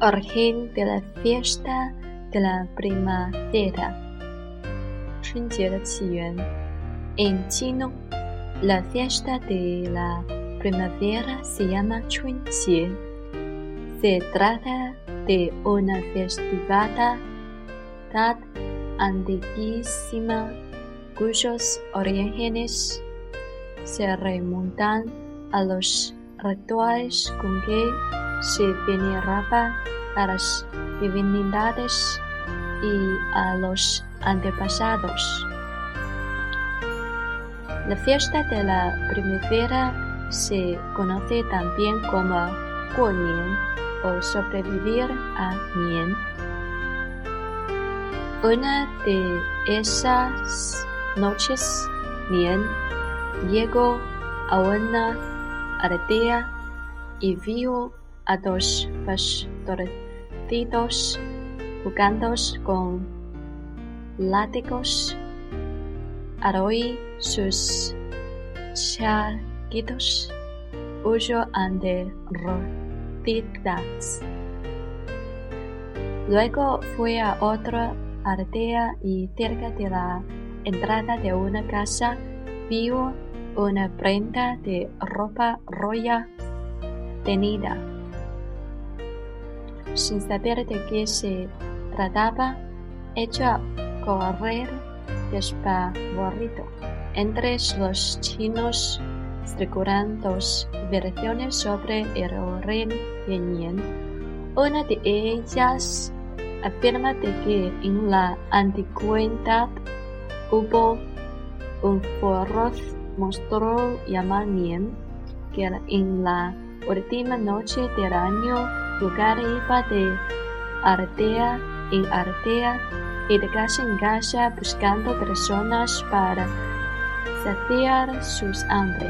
Origen de la fiesta de la primavera. 春节的起源. En chino, la fiesta de la primavera se llama 春节. Se trata de una festividad antiquísima cuyos orígenes se remontan a los rituales con que se veneraba a las divinidades y a los antepasados. La fiesta de la primavera se conoce también como Guonian o sobrevivir a Nian. Una de esas noches, Nian llegó a una aldea y vio a dos pastorcitos jugando con látigos. Al sus chaquitos, huyó ante rodillas. Luego fue a otra aldea y cerca de la entrada de una casa vio una prenda de ropa roya tenida. Sin saber de qué se trataba, echó a correr despavorido. Entre los chinos dos versiones sobre el origen Nian. Una de ellas afirma que en la antigüedad hubo un feroz monstruo llamado Nian que en la última noche del año lugar iba de aldea en aldea y de casa en casa buscando personas para saciar sus hambre.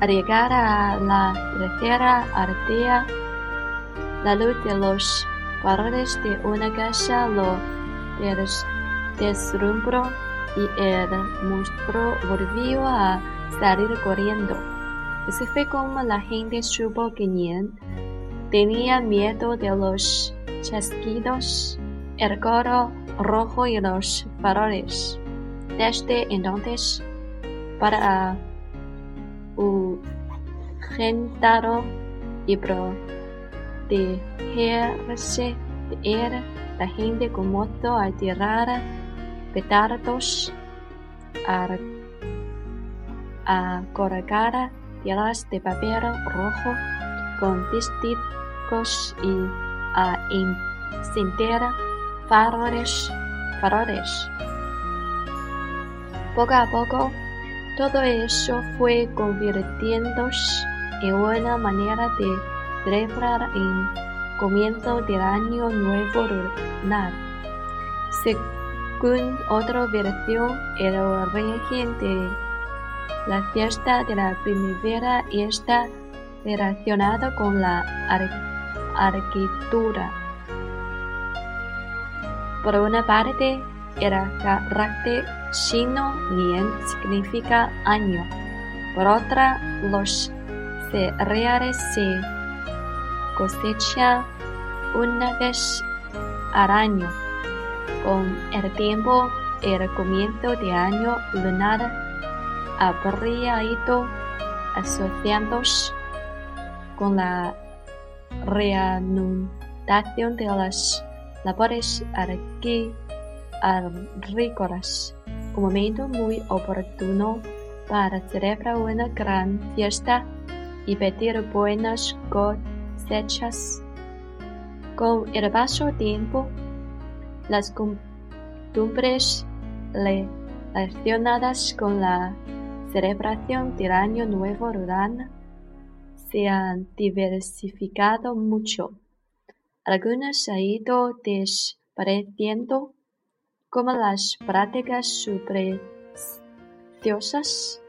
Al llegar a la tercera aldea, la luz de los faroles de una casa lo deslumbró y el monstruo volvió a salir corriendo. Así fue como la gente supo que Nian tenía miedo de los chasquidos, el coro rojo y los faroles. Desde entonces, para ahuyentarlo y protegerse de él, la gente comenzó a tirar petardos, a, a colgar tiras de papel rojo con testigos y a encender faroles, faroles. Poco a poco, todo eso fue convirtiéndose en una manera de celebrar el comienzo del año nuevo lunar. Según otra versión, el origen de la fiesta de la primavera está relacionado con la arquitectura. Por una parte, el carácter chino Nian significa año. Por otra, los cereales se cosechan una vez al año. Con el tiempo, el comienzo de año lunar habría ido asociándose con la reanudación de las labores agrícolas, un momento muy oportuno para celebrar una gran fiesta y pedir buenas cosechas. Con el paso del tiempo, las costumbres relacionadas con la celebración del Año Nuevo Rural se han diversificado mucho. Algunas han ido desapareciendo, como las prácticas supersticiosas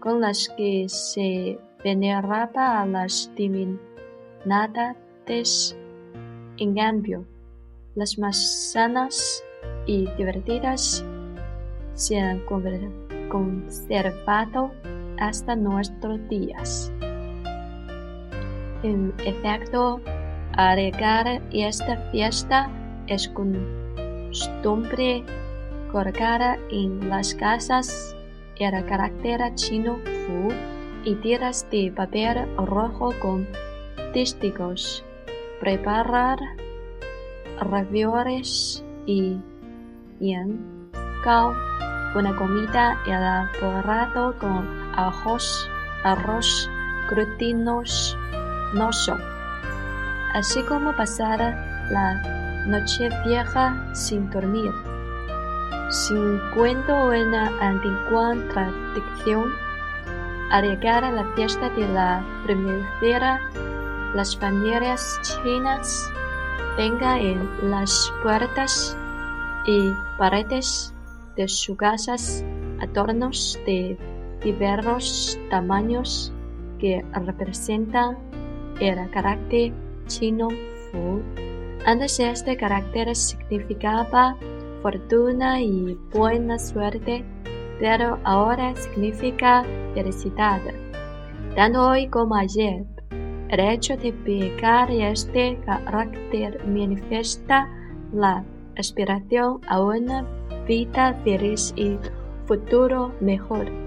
con las que se veneraba a las divinidades. En cambio, las más sanas y divertidas se han conservado hasta nuestros días. En efecto, agregar esta fiesta es costumbre colgar en las casas el carácter chino fu y tiras de papel rojo con testigos. Preparar ravioles y yan cao, una comida elaborada con ajos, arroz, glutinos, no son. Así como pasar la noche vieja sin dormir. Sin cuento una antigua tradición, al llegar a la fiesta de la primavera, las familias chinas tengan en las puertas y paredes de sus casas adornos de diversos tamaños que representan el carácter chino Fu. Antes este carácter significaba fortuna y buena suerte, pero ahora significa felicidad. Tanto hoy como ayer, el hecho de pecar este carácter manifiesta la aspiración a una vida feliz y futuro mejor.